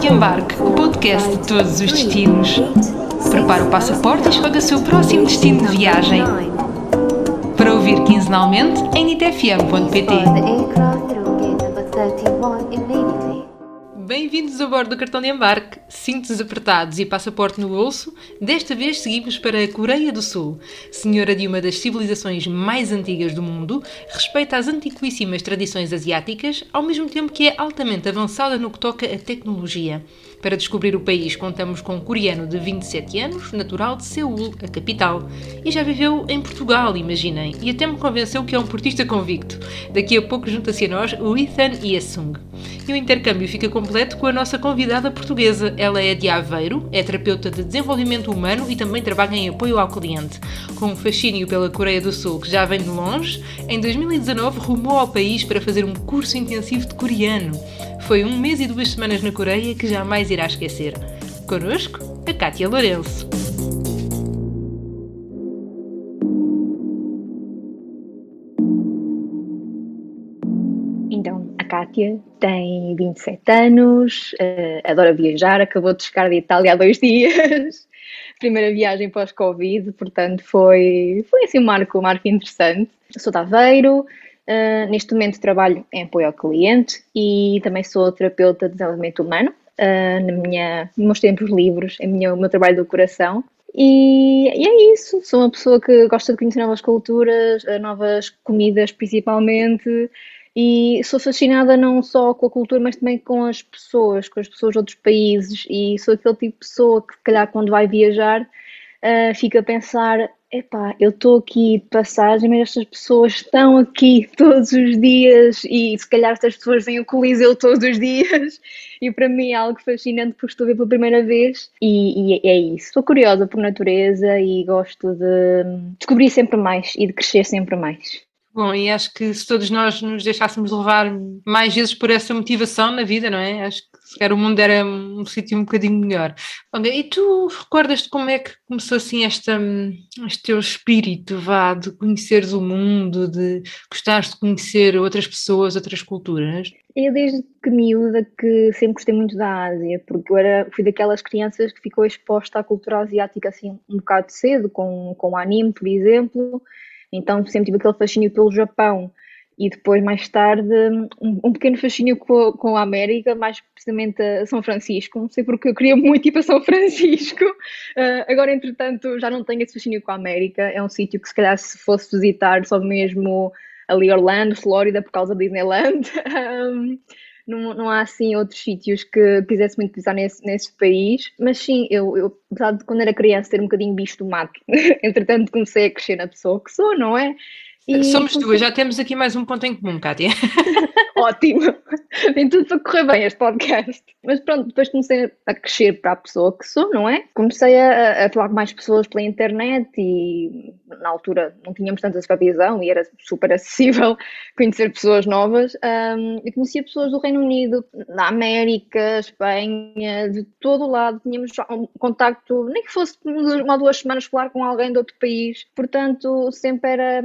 de Embarque, o podcast de todos os destinos. Prepare o passaporte e escolha o seu próximo destino de viagem. Para ouvir quinzenalmente em nitfm.pt. Bem-vindos a bordo do cartão de embarque, cintos apertados e passaporte no bolso. Desta vez seguimos para a Coreia do Sul, senhora de uma das civilizações mais antigas do mundo, respeita as antiquíssimas tradições asiáticas, ao mesmo tempo que é altamente avançada no que toca a tecnologia. Para descobrir o país, contamos com um coreano de 27 anos, natural de Seul, a capital. E já viveu em Portugal, imaginem, e até me convenceu que é um portista convicto. Daqui a pouco junta-se a nós o Ethan Yesung. E o intercâmbio fica completo com a nossa convidada portuguesa. Ela é de Aveiro, é terapeuta de desenvolvimento humano e também trabalha em apoio ao cliente. Com um fascínio pela Coreia do Sul que já vem de longe, em 2019 rumou ao país para fazer um curso intensivo de coreano. Foi um mês e duas semanas na Coreia que jamais irá esquecer. Connosco, a Kátia Lourenço. Então, a Kátia tem 27 anos, uh, adora viajar, acabou de chegar de Itália há dois dias. Primeira viagem pós-Covid, portanto foi, foi assim um marco, um marco interessante. Sou de Aveiro, uh, neste momento trabalho em apoio ao cliente e também sou terapeuta de desenvolvimento humano. Uh, na minha, nos meus tempos livres, é o meu trabalho do coração. E, e, é isso, sou uma pessoa que gosta de conhecer novas culturas, novas comidas principalmente, e sou fascinada não só com a cultura, mas também com as pessoas, com as pessoas de outros países. E sou aquele tipo de pessoa que, se calhar, quando vai viajar, uh, fica a pensar: epá, eu estou aqui de passagem, mas estas pessoas estão aqui todos os dias. E se calhar, estas pessoas vêm ao Coliseu todos os dias. E para mim é algo fascinante porque estou a ver pela primeira vez. E, e é isso. Sou curiosa por natureza e gosto de descobrir sempre mais e de crescer sempre mais. Bom, e acho que se todos nós nos deixássemos levar mais vezes por essa motivação na vida, não é? Acho que se calhar o mundo era um sítio um bocadinho melhor. e tu recordas-te como é que começou assim esta, este teu espírito, vá, de conheceres o mundo, de gostares de conhecer outras pessoas, outras culturas? Eu desde que miúda que sempre gostei muito da Ásia, porque eu era, fui daquelas crianças que ficou exposta à cultura asiática assim um bocado cedo, com, com anime, por exemplo, então sempre tive aquele fascínio pelo Japão e depois mais tarde um, um pequeno fascínio com, com, a América, mais precisamente a São Francisco. Não sei porque eu queria muito ir para São Francisco. Uh, agora, entretanto, já não tenho esse fascínio com a América. É um sítio que se calhar se fosse visitar só mesmo ali Orlando, Flórida, por causa da Disneyland. um, não, não há assim outros sítios que quisesse muito pisar nesse, nesse país, mas sim, eu, eu, apesar de quando era criança ter um bocadinho bicho do mato, entretanto comecei a crescer na pessoa que sou, não é? E Somos comecei... duas, já temos aqui mais um ponto em comum, Kátia. Ótimo, tem tudo para correr bem este podcast. Mas pronto, depois comecei a crescer para a pessoa que sou, não é? Comecei a, a falar com mais pessoas pela internet e na altura não tínhamos tanta supervisão e era super acessível conhecer pessoas novas. Um, eu conhecia pessoas do Reino Unido, da América, Espanha, de todo o lado. Tínhamos um contacto, nem que fosse uma ou duas semanas falar com alguém de outro país. Portanto, sempre era,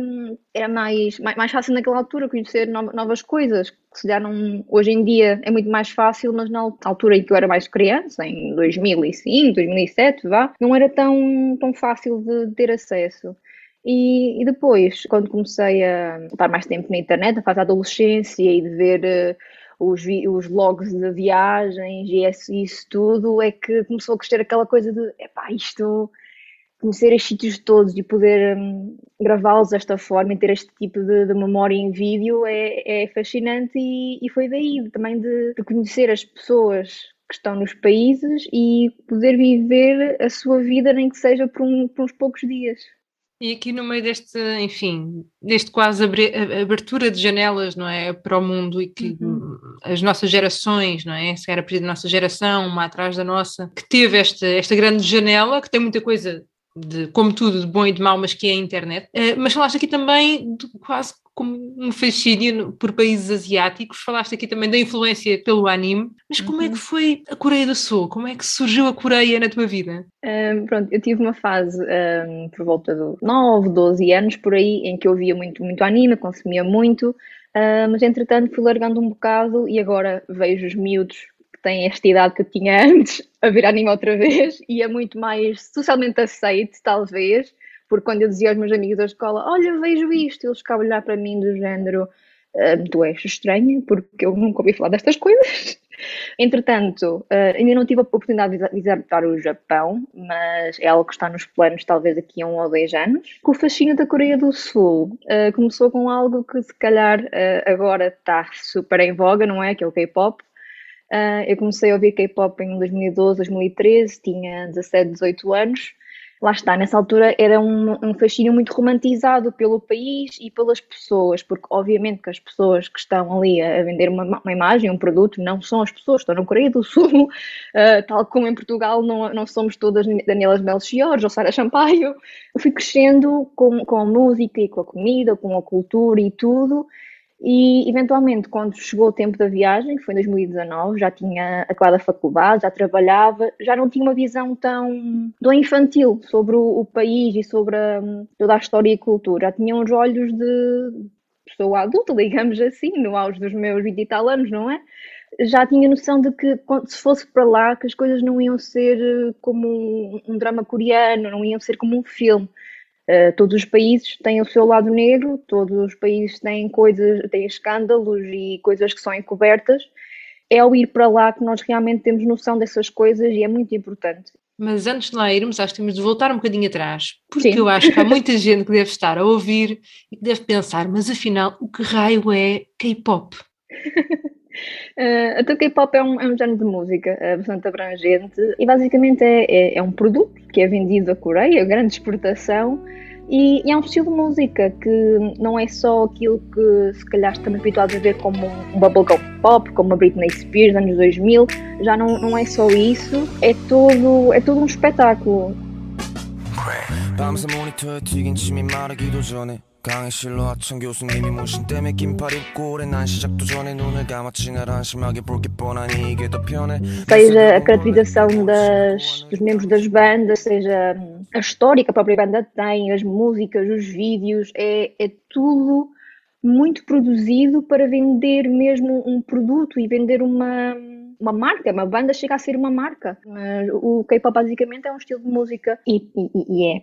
era mais, mais, fácil naquela altura conhecer novas coisas que se calhar não, hoje em dia é muito mais fácil, mas na altura em que eu era mais criança, em 2005, 2007, vá, não era tão, tão fácil de ter acesso. E, e depois, quando comecei a estar mais tempo na internet, a fase da adolescência e de ver uh, os, os logs de viagens e isso, isso tudo, é que começou a crescer aquela coisa de, epá, isto conhecer estes sítios todos e poder um, gravá-los desta forma e ter este tipo de, de memória em vídeo é, é fascinante e, e, foi daí também de, de, conhecer as pessoas que estão nos países e poder viver a sua vida nem que seja por, um, por uns poucos dias. E aqui no meio deste, enfim, deste quase abertura de janelas, não é, para o mundo e que uhum. as nossas gerações, não é, se era a nossa geração, uma atrás da nossa, que teve esta, esta grande janela, que tem muita coisa de, como tudo, de bom e de mau, mas que é a internet. Uh, mas falaste aqui também de quase como um fascínio por países asiáticos, falaste aqui também da influência pelo anime, mas como uhum. é que uhum. foi a Coreia do Sul? Como é que surgiu a Coreia na tua vida? Um, pronto, eu tive uma fase um, por volta de 9, 12 anos por aí, em que eu via muito, muito anime, consumia muito, uh, mas entretanto fui largando um bocado e agora vejo os miúdos tem esta idade que eu tinha antes a ver anime outra vez e é muito mais socialmente aceite, talvez, porque quando eu dizia aos meus amigos da escola, olha, vejo isto, eles ficavam a olhar para mim do género, uh, tu és estranha, porque eu nunca ouvi falar destas coisas. Entretanto, uh, ainda não tive a oportunidade de visitar o Japão, mas é algo que está nos planos talvez aqui a um ou dois anos. O fascínio da Coreia do Sul, uh, começou com algo que se calhar agora está super em voga, não é? Que é o K-pop. eu comecei a ouvir K-pop em 2012, 2013, tinha 17, 18 anos lá está, nessa altura era um, um, fascínio muito romantizado pelo país e pelas pessoas, porque obviamente que as pessoas que estão ali a vender uma, uma imagem, um produto, não são as pessoas estão na Coreia do Sul, uh, tal como em Portugal não, não somos todas Danielas Melchior ou Sara Champaio. Fui crescendo com, com a música e com a comida, com a cultura e tudo, e, eventualmente, quando chegou o tempo da viagem, que foi em 2019, já tinha acabado a faculdade, já trabalhava, já não tinha uma visão tão, infantil sobre o, o país e sobre a, toda a história e cultura. Já tinha uns olhos de pessoa adulta, digamos assim, no auge dos meus 20 e tal anos, não é? Já tinha noção de que, se fosse para lá, que as coisas não iam ser eh, como um, um drama coreano, não iam ser como um filme Uh, todos os países têm o seu lado negro, todos os países têm coisas, têm escândalos e coisas que são encobertas. É ao ir para lá que nós realmente temos noção dessas coisas e é muito importante. Mas antes de lá irmos, acho que temos de voltar um bocadinho atrás, porque Sim. eu acho que há muita gente que deve estar a ouvir e que deve pensar, mas afinal, o que raio é K-pop? Uh, então, K-pop é um, é um género de música uh, bastante abrangente e basicamente é, é, é, um produto que é vendido à Coreia, grande exportação, e, e, é um estilo de música que não é só aquilo que se calhar estamos habituados a ver como um, um bubblegum pop, como a Britney Spears anos 2000, já não, não é só isso, é todo, é todo um espetáculo. 강의실로 하천 교수님이 모신 때문에 긴팔 입고 오래 난 시작도 전에 눈을 감았지 날 안심하게 볼게 뻔하니 이게 더 편해 Seja a caracterização das, dos membros das bandas, seja a história que a própria banda tem, as músicas, os vídeos, é, é tudo muito produzido para vender mesmo um produto e vender uma, uma marca, uma banda chega a ser uma marca. Mas o K-pop basicamente é um estilo de música e, e, e é.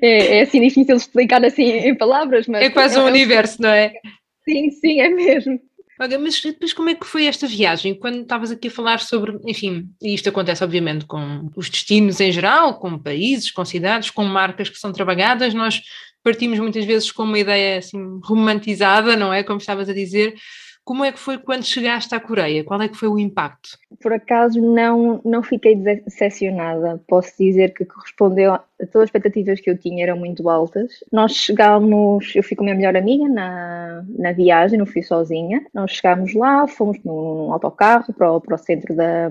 é. é. assim difícil explicar assim em palavras, mas. É quase é, um é universo, não é? Sim, sim, é mesmo. Olha, mas depois como é que foi esta viagem? Quando estavas aqui a falar sobre, enfim, e isto acontece obviamente com os destinos em geral, com países, com cidades, com marcas que são trabalhadas, nós partimos muitas vezes com uma ideia assim romantizada, não é? Como estavas a dizer, como é que foi quando chegaste à Coreia? Qual é que foi o impacto? Por acaso não, não fiquei decepcionada. Posso dizer que correspondeu todas as expectativas que eu tinha eram muito altas. Nós chegámos, eu fui com a minha melhor amiga na, na viagem, não fui sozinha. Nós chegámos lá, fomos num autocarro para o, para o centro da,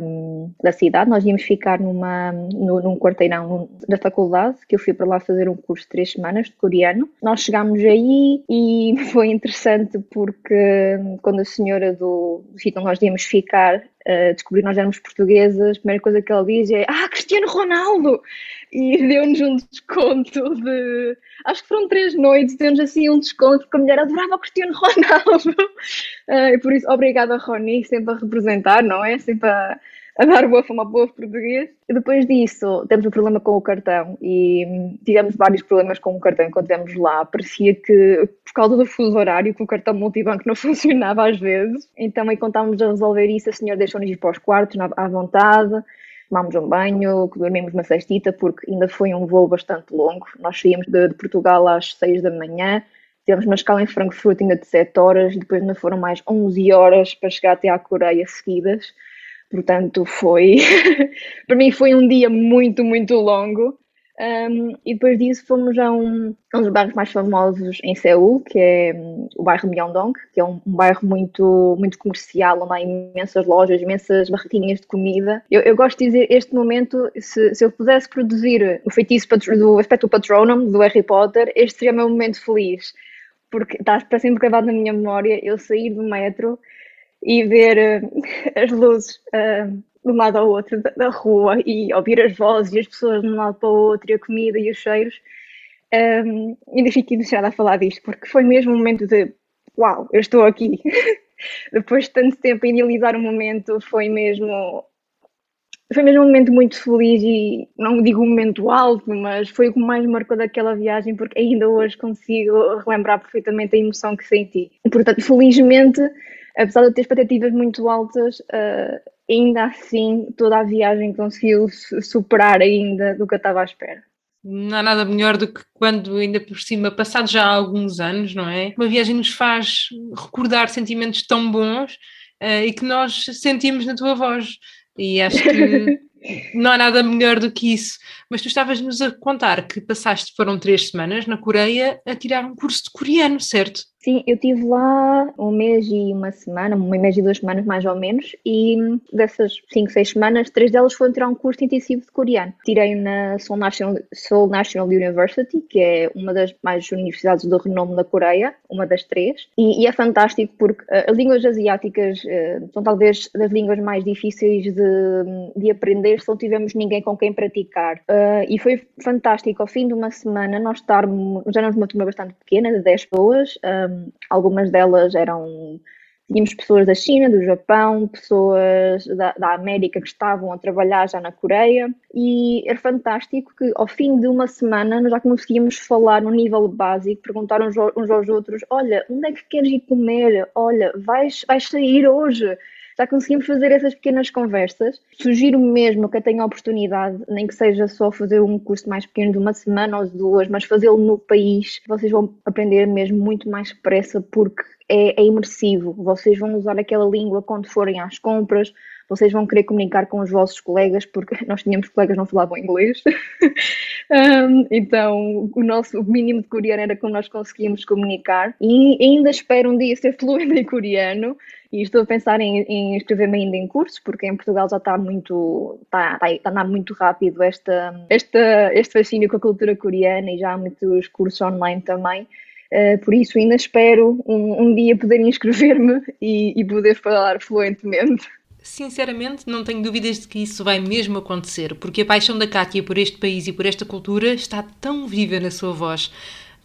da cidade. Nós íamos ficar numa, num quarteirão da faculdade, que eu fui para lá fazer um curso de três semanas de coreano. Nós chegámos aí e foi interessante porque quando senhora do, do sítio onde nós íamos ficar uh, descobrir nós éramos portuguesas, a primeira coisa que ela diz é Ah, Cristiano Ronaldo! E deu-nos um desconto de. Acho que foram três noites, deu-nos assim um desconto, porque a mulher adorava o Cristiano Ronaldo. Uh, e por isso, obrigada, Rony, sempre a representar, não é? Sempre a a dar boa fama povo português. E depois disso, temos um problema com o cartão e tivemos vários problemas com o cartão quando estivemos lá. Parecia que, por causa do fuso horário, que o cartão multibanco não funcionava às vezes. Então, aí contávamos a resolver isso, a senhora deixou-nos ir para os quartos à vontade. Tomámos um banho, dormimos uma cestita, porque ainda foi um voo bastante longo. Nós saímos de, de Portugal às 6 da manhã, tivemos uma escala em Frankfurt ainda de 7 horas, depois ainda foram mais 11 horas para chegar até à Coreia seguidas. Portanto, foi. para mim, foi um dia muito, muito longo. Um, e depois disso fomos a um, um, dos bairros mais famosos em Seul, que é um, o bairro Myeongdong, que é um, um, bairro muito, muito comercial, onde há imensas lojas, imensas barraquinhas de comida. Eu, eu gosto de dizer, este momento, se, se eu pudesse produzir o feitiço do aspecto Patronum, do Harry Potter, este seria o meu momento feliz, porque está sempre gravado na minha memória eu sair do metro e ver uh, as luzes uh, de um lado ao outro da, da, rua e ouvir as vozes e as pessoas de um lado para o outro e a comida e os cheiros. Um, ainda fico emocionada a falar disto porque foi mesmo um momento de uau, eu estou aqui. depois de tanto tempo a idealizar o momento, foi mesmo foi mesmo um momento muito feliz e não digo um momento alto, mas foi o que mais marcou daquela viagem porque ainda hoje consigo relembrar perfeitamente a emoção que senti. Portanto, felizmente, apesar de ter expectativas muito altas, uh, ainda assim toda a viagem conseguiu superar ainda do que eu estava à espera. Não há nada melhor do que quando, ainda por cima, passado já alguns anos, não é? Uma viagem nos faz recordar sentimentos tão bons uh, e que nós sentimos na tua voz. E acho que não há nada melhor do que isso. Mas tu estavas-nos a contar que passaste, foram três semanas na Coreia a tirar um curso de coreano, certo? Sim, eu estive lá um mês e uma semana, um mês e duas semanas mais ou menos, e dessas cinco, seis semanas, três delas foram tirar um curso intensivo de coreano. Tirei na Seoul National, Seoul National University, que é uma das mais universidades do renome da Coreia, uma das três, e, e é fantástico porque uh, as línguas asiáticas uh, são talvez das línguas mais difíceis de, de aprender se não tivermos ninguém com quem praticar. Uh, e foi fantástico, ao fim de uma semana, nós estarmos, já éramos uma turma bastante pequena, de 10 pessoas, algumas delas eram. Tínhamos pessoas da China, do Japão, pessoas da, da América que estavam a trabalhar já na Coreia, e era fantástico que ao fim de uma semana nós já conseguíamos falar no nível básico, perguntar uns, uns aos outros: Olha, onde é que queres ir comer? Olha, vais, vais sair hoje? Já conseguimos fazer essas pequenas conversas. Sugiro mesmo que tenha a oportunidade, nem que seja só fazer um curso mais pequeno de uma semana ou duas, mas fazê-lo no país. Vocês vão aprender mesmo muito mais depressa porque é, é imersivo. Vocês vão usar aquela língua quando forem às compras, vocês vão querer comunicar com os vossos colegas, porque nós tínhamos colegas que não falavam inglês. um, então, o nosso o mínimo de coreano era como nós conseguíamos comunicar. E ainda espero um dia ser fluente em coreano. E estou a pensar em, em inscrever-me ainda em cursos, porque em Portugal já está muito, está, está, está a andar muito rápido esta, esta, este fascínio com a cultura coreana e já há muitos cursos online também. Uh, por isso ainda espero um, um dia poder inscrever-me e, e poder falar fluentemente. Sinceramente, não tenho dúvidas de que isso vai mesmo acontecer, porque a paixão da Kátia por este país e por esta cultura está tão viva na sua voz.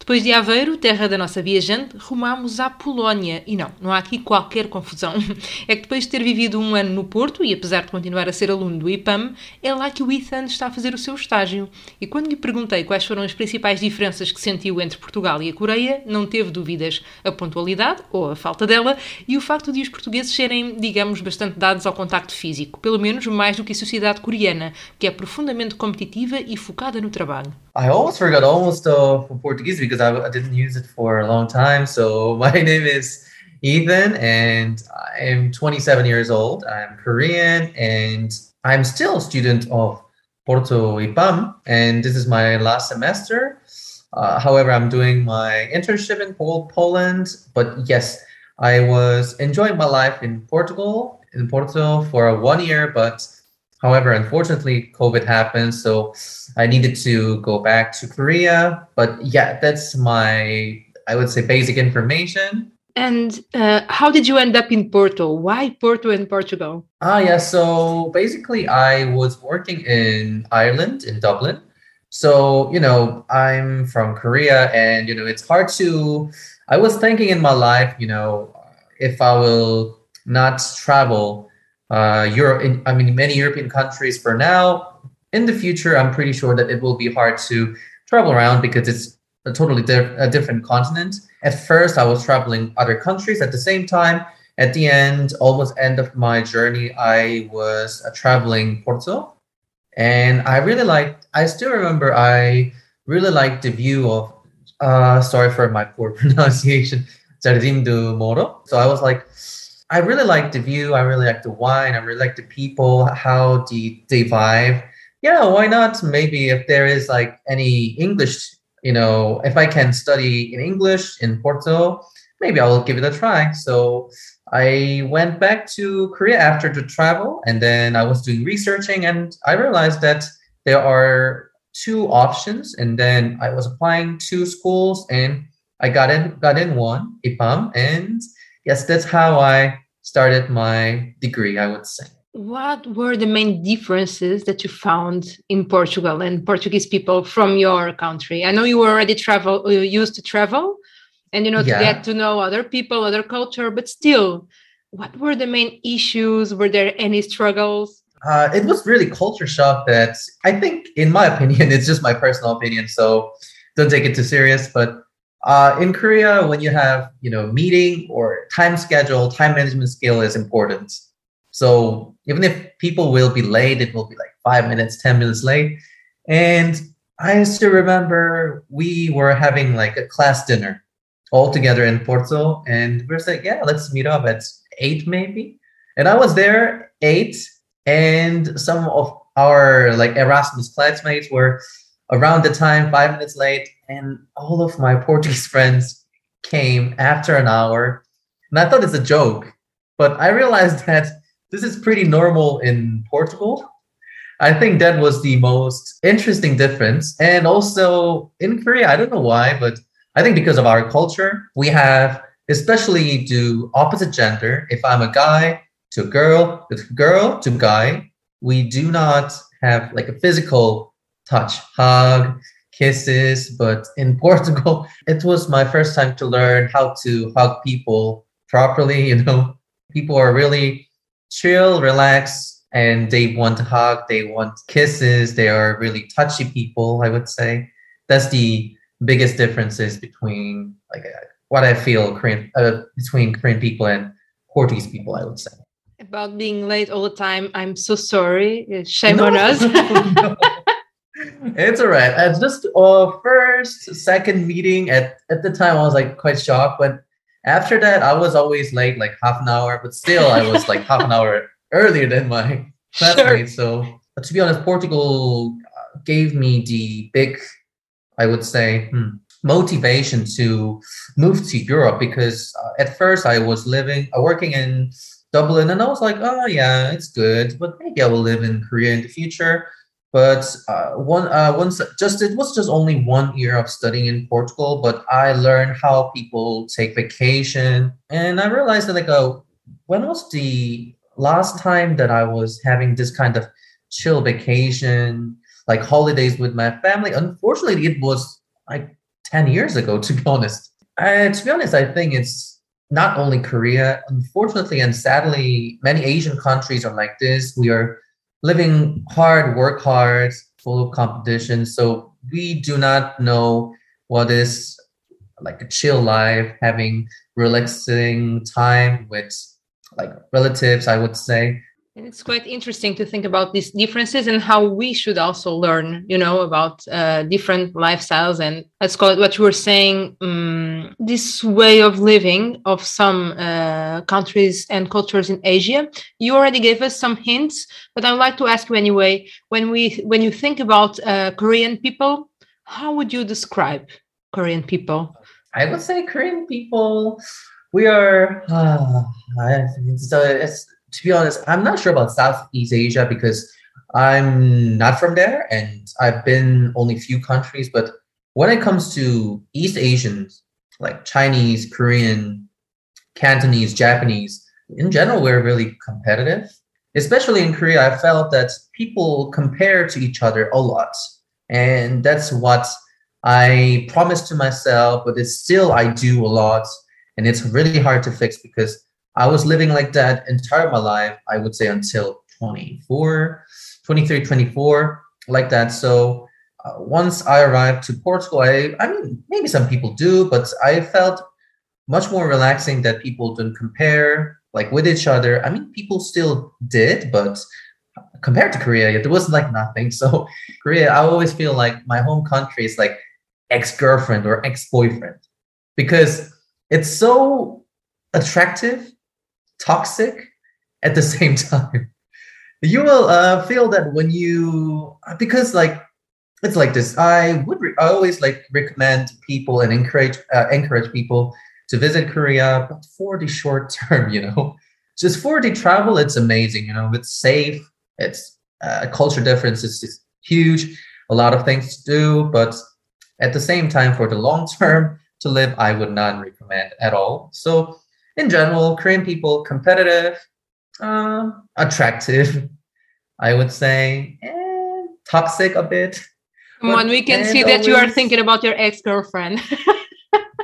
Depois de Aveiro, terra da nossa viajante, rumamos à Polónia. E não, não há aqui qualquer confusão. É que depois de ter vivido um ano no Porto, e apesar de continuar a ser aluno do IPAM, é lá que o Ethan está a fazer o seu estágio. E quando lhe perguntei quais foram as principais diferenças que sentiu entre Portugal e a Coreia, não teve dúvidas. A pontualidade, ou a falta dela, e o facto de os portugueses serem, digamos, bastante dados ao contacto físico. Pelo menos mais do que a sociedade coreana, que é profundamente competitiva e focada no trabalho. I almost forgot almost uh, Portuguese because I, I didn't use it for a long time. So my name is Ethan, and I'm 27 years old. I'm Korean, and I'm still a student of Porto IPAM, and this is my last semester. Uh, however, I'm doing my internship in Pol- Poland, but yes, I was enjoying my life in Portugal, in Porto for one year, but However, unfortunately, COVID happened, so I needed to go back to Korea. But yeah, that's my, I would say, basic information. And uh, how did you end up in Porto? Why Porto and Portugal? Ah, yeah. So basically, I was working in Ireland, in Dublin. So, you know, I'm from Korea, and, you know, it's hard to, I was thinking in my life, you know, if I will not travel uh, Europe, in, I mean, many European countries for now. In the future, I'm pretty sure that it will be hard to travel around because it's a totally a different continent. At first, I was traveling other countries at the same time. At the end, almost end of my journey, I was uh, traveling Porto, and I really liked. I still remember I really liked the view of. Uh, sorry for my poor pronunciation, Jardim do Moro. So I was like, I really like the view. I really like the wine. I really like the people, how the they vibe. Yeah, why not? Maybe if there is like any English, you know, if I can study in English in Porto, maybe I will give it a try. So I went back to Korea after the travel, and then I was doing researching, and I realized that there are two options, and then I was applying two schools, and I got in got in one IPAM, and yes, that's how I started my degree, I would say. What were the main differences that you found in Portugal and Portuguese people from your country? I know you were already travel, you used to travel, and you know yeah. to get to know other people, other culture, but still, what were the main issues? Were there any struggles? Uh, it was really culture shock that I think, in my opinion, it's just my personal opinion, so don't take it too serious. But uh, in Korea, when you have you know meeting or time schedule, time management skill is important. So even if people will be late, it will be like five minutes, ten minutes late. And I still remember we were having like a class dinner all together in Porto, and we are like, yeah, let's meet up at eight maybe. And I was there eight, and some of our like Erasmus classmates were around the time five minutes late, and all of my Portuguese friends came after an hour. And I thought it's a joke, but I realized that this is pretty normal in Portugal. I think that was the most interesting difference. And also in Korea, I don't know why, but I think because of our culture, we have, especially to opposite gender, if I'm a guy to a girl, with girl to guy, we do not have like a physical touch, hug, kisses. But in Portugal, it was my first time to learn how to hug people properly. You know, people are really chill, relaxed, and they want to hug, they want kisses. They are really touchy people, I would say. That's the biggest differences between like uh, what I feel Korean uh, between Korean people and Portuguese people, I would say. About being late all the time, I'm so sorry. Shame no, on us. no. It's all right. It's just uh, first, second meeting at at the time, I was like quite shocked, but after that, I was always late, like half an hour, but still, I was like half an hour earlier than my classmates. Sure. So, to be honest, Portugal uh, gave me the big, I would say, hmm, motivation to move to Europe because uh, at first I was living, uh, working in Dublin, and I was like, oh yeah, it's good, but maybe I will live in Korea in the future. But uh, one uh, once just it was just only one year of studying in Portugal, but I learned how people take vacation, and I realized that like, oh, when was the last time that I was having this kind of chill vacation, like holidays with my family? Unfortunately, it was like ten years ago. To be honest, uh, to be honest, I think it's not only Korea. Unfortunately and sadly, many Asian countries are like this. We are living hard, work hard, full of competition. So we do not know what is like a chill life, having relaxing time with like relatives, I would say. And it's quite interesting to think about these differences and how we should also learn, you know, about uh, different lifestyles and let's call it what you were saying, um, this way of living of some uh, countries and cultures in Asia. You already gave us some hints, but I would like to ask you anyway. When we when you think about uh, Korean people, how would you describe Korean people? I would say Korean people. We are. Uh, it's, to be honest, I'm not sure about Southeast Asia because I'm not from there and I've been only a few countries. But when it comes to East Asians, like Chinese, Korean, Cantonese, Japanese, in general, we're really competitive. Especially in Korea, I felt that people compare to each other a lot. And that's what I promised to myself, but it's still I do a lot. And it's really hard to fix because I was living like that entire my life, I would say until 24, 23, 24, like that. So uh, once I arrived to Portugal, I, I mean, maybe some people do, but I felt much more relaxing that people didn't compare like with each other. I mean, people still did, but compared to Korea, there was like nothing. So Korea, I always feel like my home country is like ex-girlfriend or ex-boyfriend because it's so attractive toxic at the same time. You will uh, feel that when you because like it's like this. I would re- I always like recommend people and encourage uh, encourage people to visit Korea, but for the short term, you know, just for the travel, it's amazing. You know, it's safe. It's uh, culture difference is huge. A lot of things to do, but at the same time, for the long term to live, I would not recommend at all. So in general, Korean people competitive, uh, attractive, I would say, eh, toxic a bit. Come on, we can see that always... you are thinking about your ex girlfriend.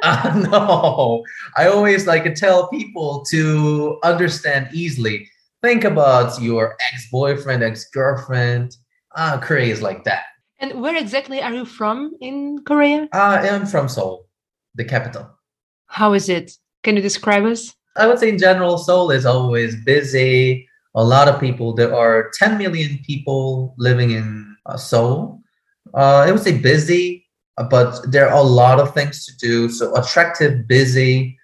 Uh, no, I always like to tell people to understand easily. Think about your ex-boyfriend, ex-girlfriend. Ah, Korea is like that. And where exactly are you from in Korea? I am from Seoul, the capital. How is it? Can you describe us? I would say in general, Seoul is always busy. A lot of people. There are 10 million people living in uh, Seoul. Uh, I would say busy, but there are a lot of things to do. So attractive, busy,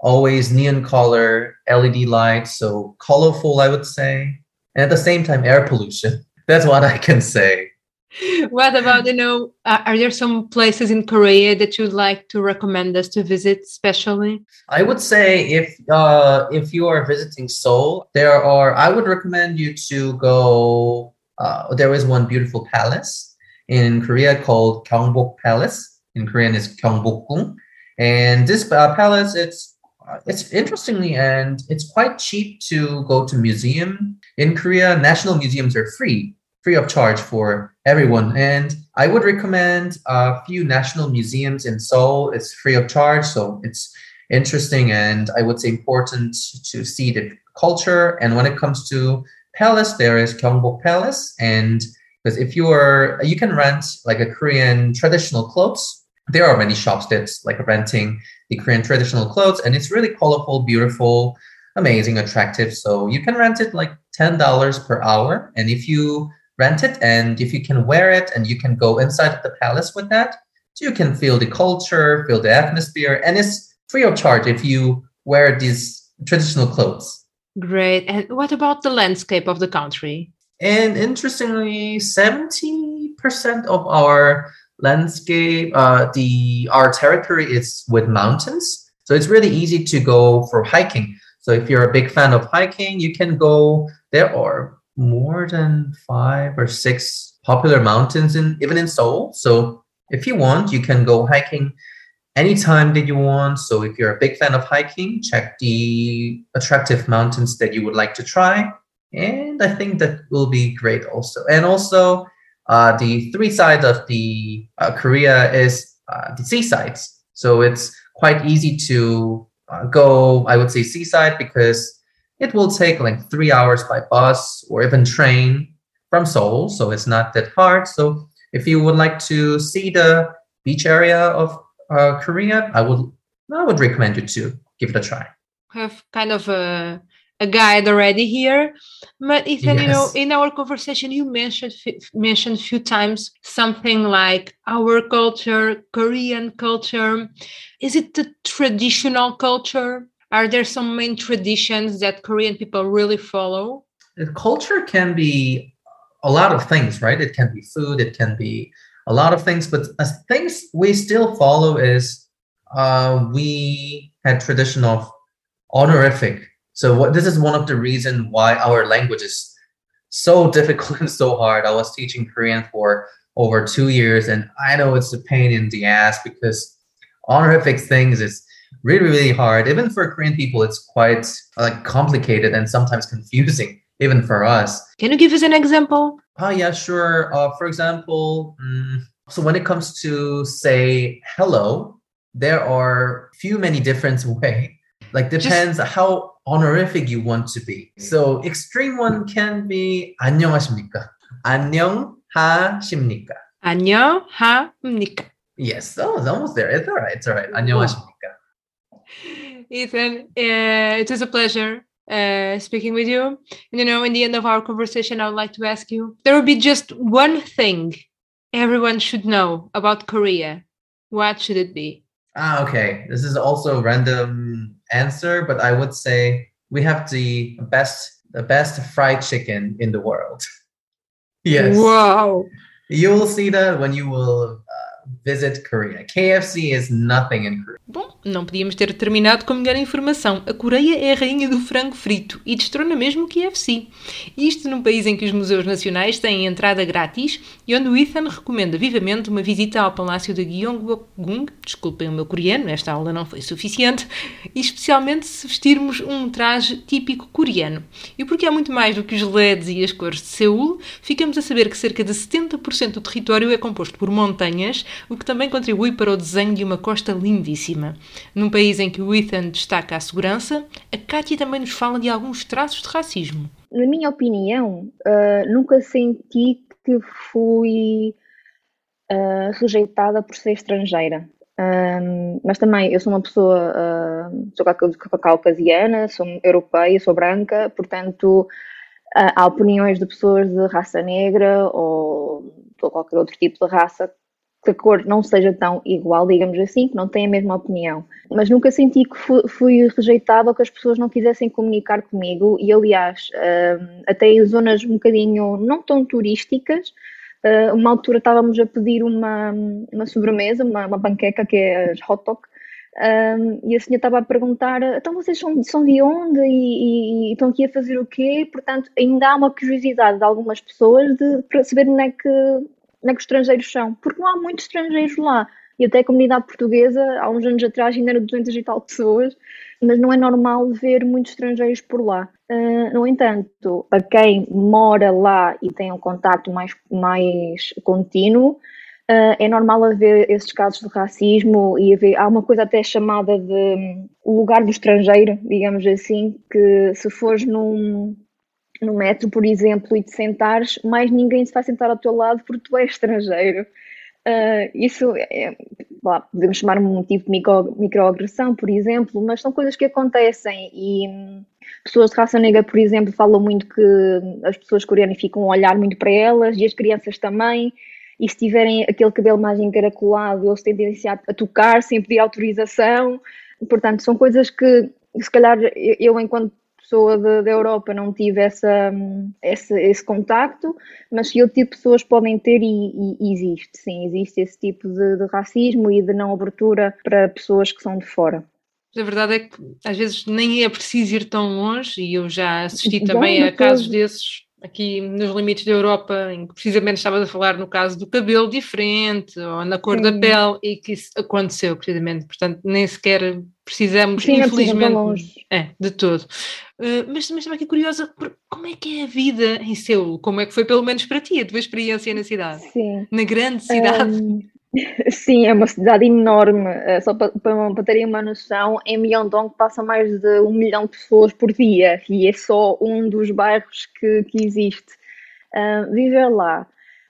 always neon color, LED lights, so colorful, I would say. And at the same time, air pollution. That's what I can say. What about, you know, uh, are there some places in Korea that you'd like to recommend us to visit, especially? I would say if uh, if you are visiting Seoul, there are. I would recommend you to go. Uh, there is one beautiful palace in Korea called Gyeongbok Palace. In Korean, is Gyeongbokgung, and this uh, palace it's it's interestingly and it's quite cheap to go to museum in Korea. National museums are free, free of charge for everyone, and I would recommend a few national museums in Seoul. It's free of charge, so it's interesting and I would say important to see the culture. And when it comes to palace, there is Gyeongbok Palace, and because if you are, you can rent like a Korean traditional clothes. There are many shops that's like renting the Korean traditional clothes, and it's really colorful, beautiful, amazing, attractive. So you can rent it like ten dollars per hour, and if you rent it and if you can wear it and you can go inside the palace with that, so you can feel the culture, feel the atmosphere, and it's free of charge if you wear these traditional clothes. Great. And what about the landscape of the country? And interestingly, 70% of our landscape, uh, the our territory is with mountains. So it's really easy to go for hiking. So if you're a big fan of hiking, you can go. There are more than five or six popular mountains in even in Seoul. So if you want, you can go hiking anytime that you want. So if you're a big fan of hiking, check the attractive mountains that you would like to try and I think that will be great also. And also, uh, the three sides of the uh, Korea is uh, the seasides, so it's quite easy to uh, go. I would say seaside because it will take like three hours by bus or even train from Seoul, so it's not that hard. So if you would like to see the beach area of uh, Korea, I would I would recommend you to give it a try. Have kind of a a guide already here. But Ethan, yes. you know, in our conversation, you mentioned mentioned a few times something like our culture, Korean culture. Is it the traditional culture? Are there some main traditions that Korean people really follow? Culture can be a lot of things, right? It can be food, it can be a lot of things, but things we still follow is uh, we had tradition of honorific so what this is one of the reason why our language is so difficult and so hard. I was teaching Korean for over two years, and I know it's a pain in the ass because honorific things is really really hard. Even for Korean people, it's quite like complicated and sometimes confusing, even for us. Can you give us an example? Oh yeah, sure. Uh, for example, um, so when it comes to say hello, there are few many different way. Like depends Just, how honorific you want to be. So extreme one can be 안녕하십니까? 안녕하십니까? 안녕하십니까? Yes, oh, it's almost there. It's all right. It's all right. 안녕하십니까? Ethan, uh, it was a pleasure uh, speaking with you. And you know, in the end of our conversation, I would like to ask you there would be just one thing everyone should know about Korea. What should it be? Ah, okay. This is also a random answer, but I would say we have the best the best fried chicken in the world. yes. Wow. You will see that when you will visit Korea. KFC is nothing in Korea. Bom, não podíamos ter terminado com melhor informação. A Coreia é a rainha do frango frito e destrona mesmo o KFC. Isto num país em que os museus nacionais têm entrada grátis e onde o Ethan recomenda vivamente uma visita ao Palácio de Gyeongbokgung, desculpem o meu coreano, esta aula não foi suficiente, especialmente se vestirmos um traje típico coreano. E porque é muito mais do que os LEDs e as cores de Seul, ficamos a saber que cerca de 70% do território é composto por montanhas o que também contribui para o desenho de uma costa lindíssima. Num país em que o Ethan destaca a segurança, a Kátia também nos fala de alguns traços de racismo. Na minha opinião, uh, nunca senti que fui uh, rejeitada por ser estrangeira. Um, mas também eu sou uma pessoa, uh, sou caucasiana, sou europeia, sou branca, portanto uh, há opiniões de pessoas de raça negra ou de qualquer outro tipo de raça que a cor não seja tão igual, digamos assim, que não têm a mesma opinião. Mas nunca senti que fui, rejeitada ou que as pessoas não quisessem comunicar comigo e aliás, uh, até em zonas um bocadinho não tão turísticas, Uh, uma altura estávamos a pedir uma, uma sobremesa, uma, uma panqueca, que é as hot dog, um, e a senhora estava a perguntar: então vocês são, são de onde e, e, e, estão aqui a fazer o quê? Portanto, ainda há uma curiosidade de algumas pessoas de, para saber onde é, que, é que os estrangeiros são, porque não há muitos estrangeiros lá. E até a comunidade portuguesa, há uns anos atrás, ainda era 200 e tal pessoas, mas não é normal ver muitos estrangeiros por lá. Uh, no entanto, para quem mora lá e tem um contato mais, mais contínuo, uh, é normal haver esses casos de racismo e haver, há uma coisa até chamada de um, lugar do estrangeiro, digamos assim, que se fores num, no metro, por exemplo, e te sentares, mais ninguém se vai sentar ao teu lado porque tu és estrangeiro. Uh, isso é, lá, podemos chamar um motivo de micro, microagressão, por exemplo, mas são coisas que acontecem e hum, pessoas de raça negra, por exemplo, falam muito que as pessoas coreanas ficam a olhar muito para elas e as crianças também. E se tiverem aquele cabelo mais encaracolado, eles têm tendência a tocar sem pedir autorização. Portanto, são coisas que, se calhar, eu, enquanto pessoa da Europa não tive essa, esse, esse contacto, mas que outro tipo de pessoas podem ter e, e existe, sim, existe esse tipo de, de, racismo e de não abertura para pessoas que são de fora. A verdade é que às vezes nem é preciso ir tão longe e eu já assisti também a casos desses aqui nos limites da Europa, em que precisamente estavas a falar no caso do cabelo diferente ou na cor Sim. da pele, e que isso aconteceu precisamente, portanto, nem sequer precisamos, Sim, infelizmente, é, de todo. Uh, mas, mas também aqui curiosa, como é que é a vida em Seul? Como é que foi, pelo menos para ti, a tua experiência na cidade? Sim. Na grande cidade? Um... Sim, é uma cidade enorme. Eh, só para, para, terem uma noção, em Myeongdong passa mais de um milhão de pessoas por dia e é só um dos bairros que, que existe. Uh, viver lá,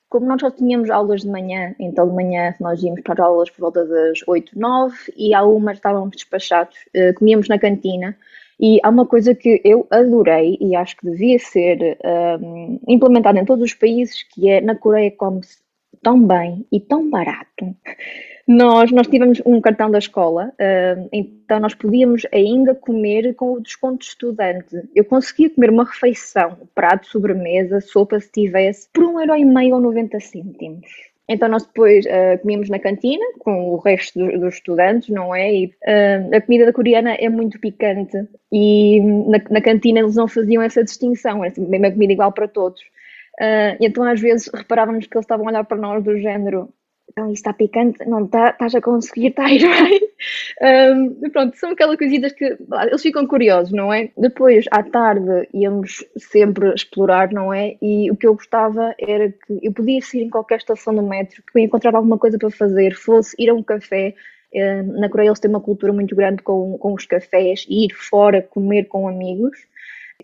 como nós só tínhamos aulas de manhã, então de manhã nós íamos para as aulas por volta das 8, 9 e algumas estávamos despachados, uh, comíamos na cantina. E há uma coisa que eu adorei e acho que devia ser um, implementada em todos os países, que é na Coreia come-se tão bem e tão barato. Nós, nós tivemos um cartão da escola, uh, então nós podíamos ainda comer com o desconto de estudante. Eu conseguia comer uma refeição, prato, sobremesa, sopa, se tivesse, por um euro e meio ou 90 cêntimos. Então nós depois uh, comíamos na cantina com o resto do, dos estudantes, não é? E, uh, a comida da coreana é muito picante e na, na, cantina eles não faziam essa distinção, era sempre a comida igual para todos. Uh, então às vezes reparávamos que eles estavam a olhar para nós do género então isto está picante, não está, estás a conseguir, está a ir bem. Um, pronto, são aquelas coisitas que eles ficam curiosos, não é? Depois, à tarde, íamos sempre explorar, não é? E o que eu gostava era que eu podia sair em qualquer estação do metro, que eu encontrar alguma coisa para fazer, fosse ir a um café. Na Coreia eles têm uma cultura muito grande com, com os cafés, ir fora comer com amigos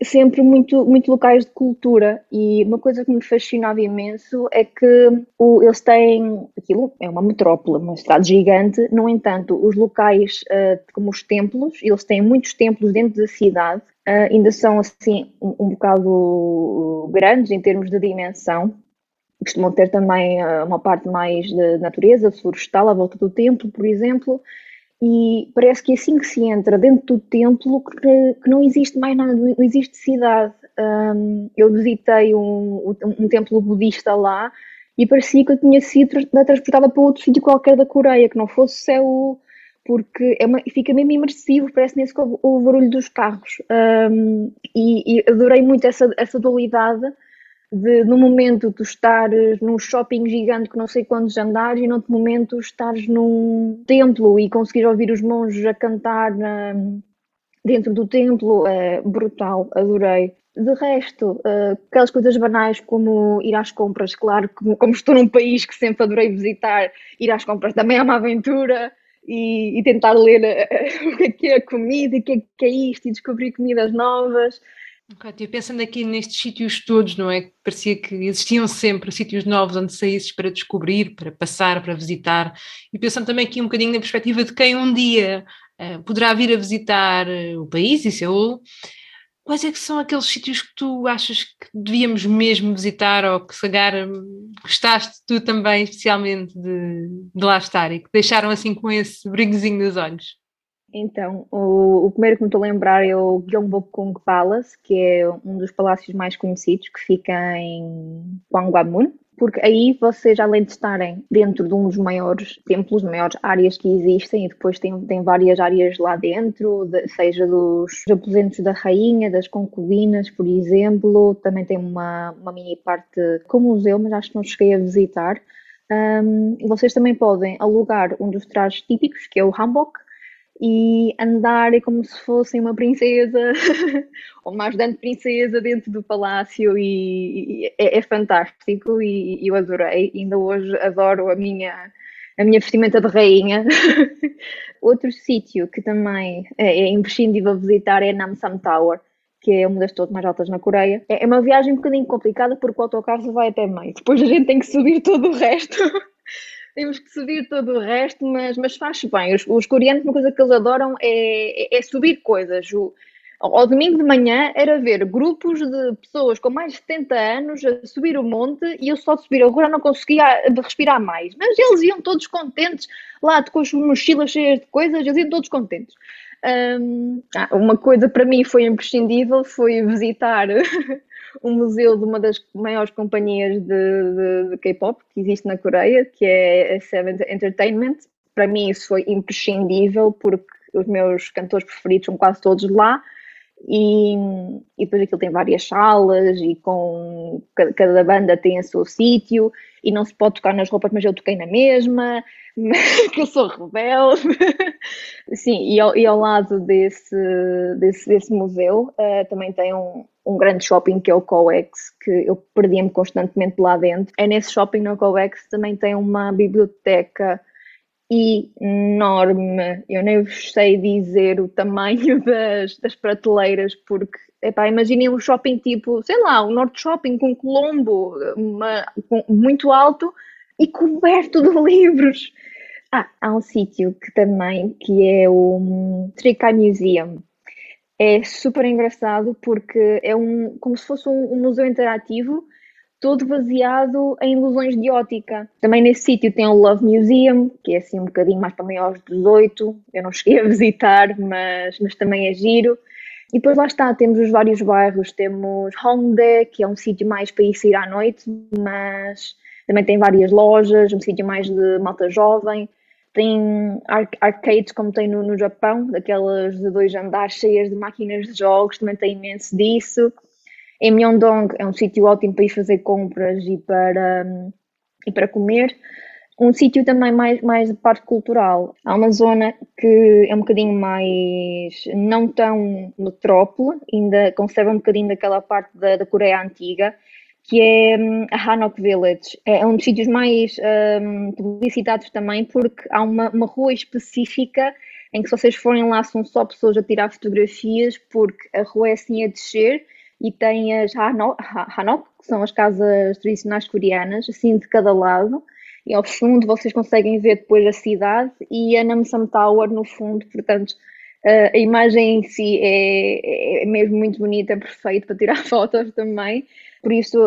sempre muito, muito locais de cultura. E uma coisa que me fascinava imenso é que o, eles têm, aquilo é uma metrópole, uma cidade gigante, no entanto, os locais uh, como os templos, eles têm muitos templos dentro da cidade, uh, ainda são assim um, um bocado grandes em termos de dimensão, costumam ter também uh, uma parte mais de natureza, florestal à volta do templo, por exemplo, e parece que assim que se entra dentro do templo que, que não existe mais nada, não existe cidade. Um, eu visitei um, um, um, templo budista lá e parecia que eu tinha sido transportada para outro sítio qualquer da Coreia, que não fosse céu, porque é uma, fica mesmo imersivo, parece nesse o, o barulho dos carros. e, e adorei muito essa, essa dualidade de no momento tu estares num shopping gigante que não sei quantos andares e no outro momento estares num templo e conseguires ouvir os monges a cantar na, dentro do templo é brutal, adorei. De resto, uh, aquelas coisas banais como ir às compras, claro, como, como, estou num país que sempre adorei visitar, ir às compras também é uma aventura e, e tentar ler uh, o que é, que é a comida o que é, que é isto e descobrir comidas novas. Ok, pensando aqui nestes sítios todos, não é? Parecia que existiam sempre sítios novos onde saísses para descobrir, para passar, para visitar, e pensando também aqui um bocadinho na perspectiva de quem um dia uh, poderá vir a visitar uh, o país e Seul, quais é que são aqueles sítios que tu achas que devíamos mesmo visitar ou que Sagar gostaste tu também especialmente de, de lá estar e que deixaram assim com esse brincozinho nos olhos? Então, o, o, primeiro que me estou a lembrar é o Gyeongbokgung Palace, que é um dos palácios mais conhecidos, que fica em Gwanghwamun, porque aí vocês, além de estarem dentro de um dos maiores templos, maiores áreas que existem, e depois tem, tem várias áreas lá dentro, de, seja dos aposentos da rainha, das concubinas, por exemplo, também tem uma, uma mini parte com museu, mas acho que não cheguei a visitar. Um, vocês também podem alugar um dos trajes típicos, que é o hanbok, e andar como se fossem uma princesa ou uma ajudante princesa dentro do palácio e, e é, é, fantástico e, e, eu adorei. Ainda hoje adoro a minha, a minha vestimenta de rainha. Outro sítio que também é, é imprescindível visitar é Namsan Tower, que é uma das torres mais altas na Coreia. É, é uma viagem um bocadinho complicada porque o autocarro vai até meio. Depois a gente tem que subir todo o resto. temos que subir todo o resto, mas, mas faz bem. Os, os coreanos, uma coisa que eles adoram é, é, é subir coisas. O, ao domingo de manhã era ver grupos de pessoas com mais de 70 anos a subir o monte e eu só de subir a rua não conseguia respirar mais. Mas eles iam todos contentes lá com as mochilas cheias de coisas, eles iam todos contentes. Um, ah, uma coisa para mim foi imprescindível foi visitar um museu de uma das maiores companhias de, de, de K-pop que existe na Coreia, que é a Seventh Entertainment. Para mim isso foi imprescindível porque os meus cantores preferidos são quase todos lá e, e depois aquilo tem várias salas e com cada, banda tem o seu sítio e não se pode tocar nas roupas, mas eu toquei na mesma, que eu sou rebelde. Sim, e ao, e ao lado desse, desse, desse museu uh, também tem um, um grande shopping que é o Coex, que eu perdia-me constantemente lá dentro. É nesse shopping no Coex também tem uma biblioteca enorme. Eu nem vos sei dizer o tamanho das, das prateleiras, porque, epá, imaginem um shopping tipo, sei lá, um Norte Shopping com Colombo, uma, com, muito alto e coberto de livros. Ah, há um sítio que também, que é o Trica Museum. É super engraçado porque é um, como se fosse um, um museu interativo todo baseado em ilusões de ótica. Também nesse sítio tem o Love Museum, que é assim um bocadinho mais para maiores de 18. Eu não cheguei a visitar, mas, mas também é giro. E depois lá está, temos os vários bairros. Temos Hongdae, que é um sítio mais para ir sair à noite, mas também tem várias lojas, um sítio mais de malta jovem. Tem arcades como tem no, no Japão, daquelas de dois andares cheias de máquinas de jogos, também tem imenso disso. Em Myeongdong é um sítio ótimo para ir fazer compras e para, e para comer. Um sítio também mais, mais de parte cultural. Há uma zona que é um bocadinho mais, não tão metrópole, ainda conserva um bocadinho daquela parte da, da Coreia Antiga, que é hum, a Hanok Village. É um dos sítios mais um, publicitados também, porque há uma, uma rua específica em que se vocês forem lá são só pessoas a tirar fotografias, porque a rua é assim a descer e tem as Hanok, que são as casas tradicionais coreanas, assim de cada lado, e ao fundo vocês conseguem ver depois a cidade e a Namsan Tower no fundo, portanto a imagem em si é, é mesmo muito bonita, é perfeito para tirar fotos também. Por isso,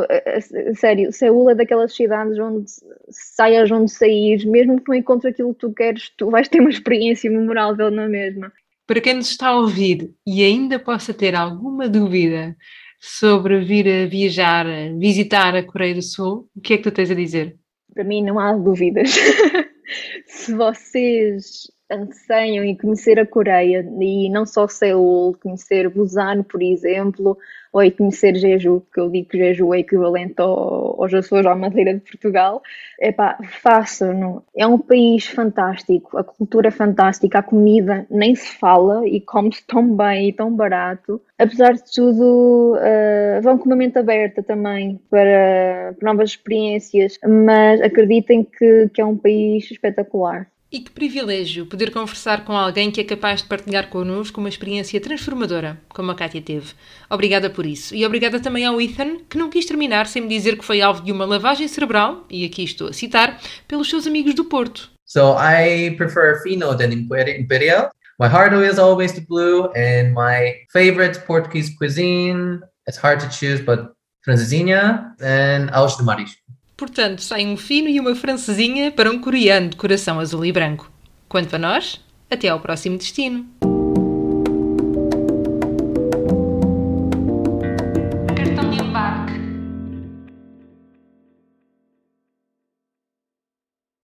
sério, Seul é daquelas cidades onde saias onde saís, mesmo que não encontres aquilo que tu queres, tu vais ter uma experiência memorável na mesma. Para quem nos está a ouvir e ainda possa ter alguma dúvida sobre vir a viajar, visitar a Coreia do Sul, o que é que tu tens a dizer? Para mim não há dúvidas. Se vocês anseiam em conhecer a Coreia e não só Seul, conhecer Busan, por exemplo, ou conhecer Jeju, que eu digo que Jeju é equivalente ao, aos Açores, à Madeira de Portugal, epá, façam-no. É um país fantástico, a cultura é fantástica, a comida nem se fala e come-se tão bem e tão barato. Apesar de tudo, uh, vão com uma mente aberta também para, para novas experiências, mas acreditem que, que é um país espetacular. E que privilégio poder conversar com alguém que é capaz de partilhar connosco uma experiência transformadora, como a Kátia teve. Obrigada por isso. E obrigada também ao Ethan, que não quis terminar sem me dizer que foi alvo de uma lavagem cerebral, e aqui estou a citar, pelos seus amigos do Porto. So I prefer fino than imperial. My heart is always the blue, and my favorite Portuguese cuisine, it's hard to choose, but francesinha and aos de marisco. Portanto, sai um fino e uma francesinha para um coreano de coração azul e branco. Quanto a nós, até ao próximo destino.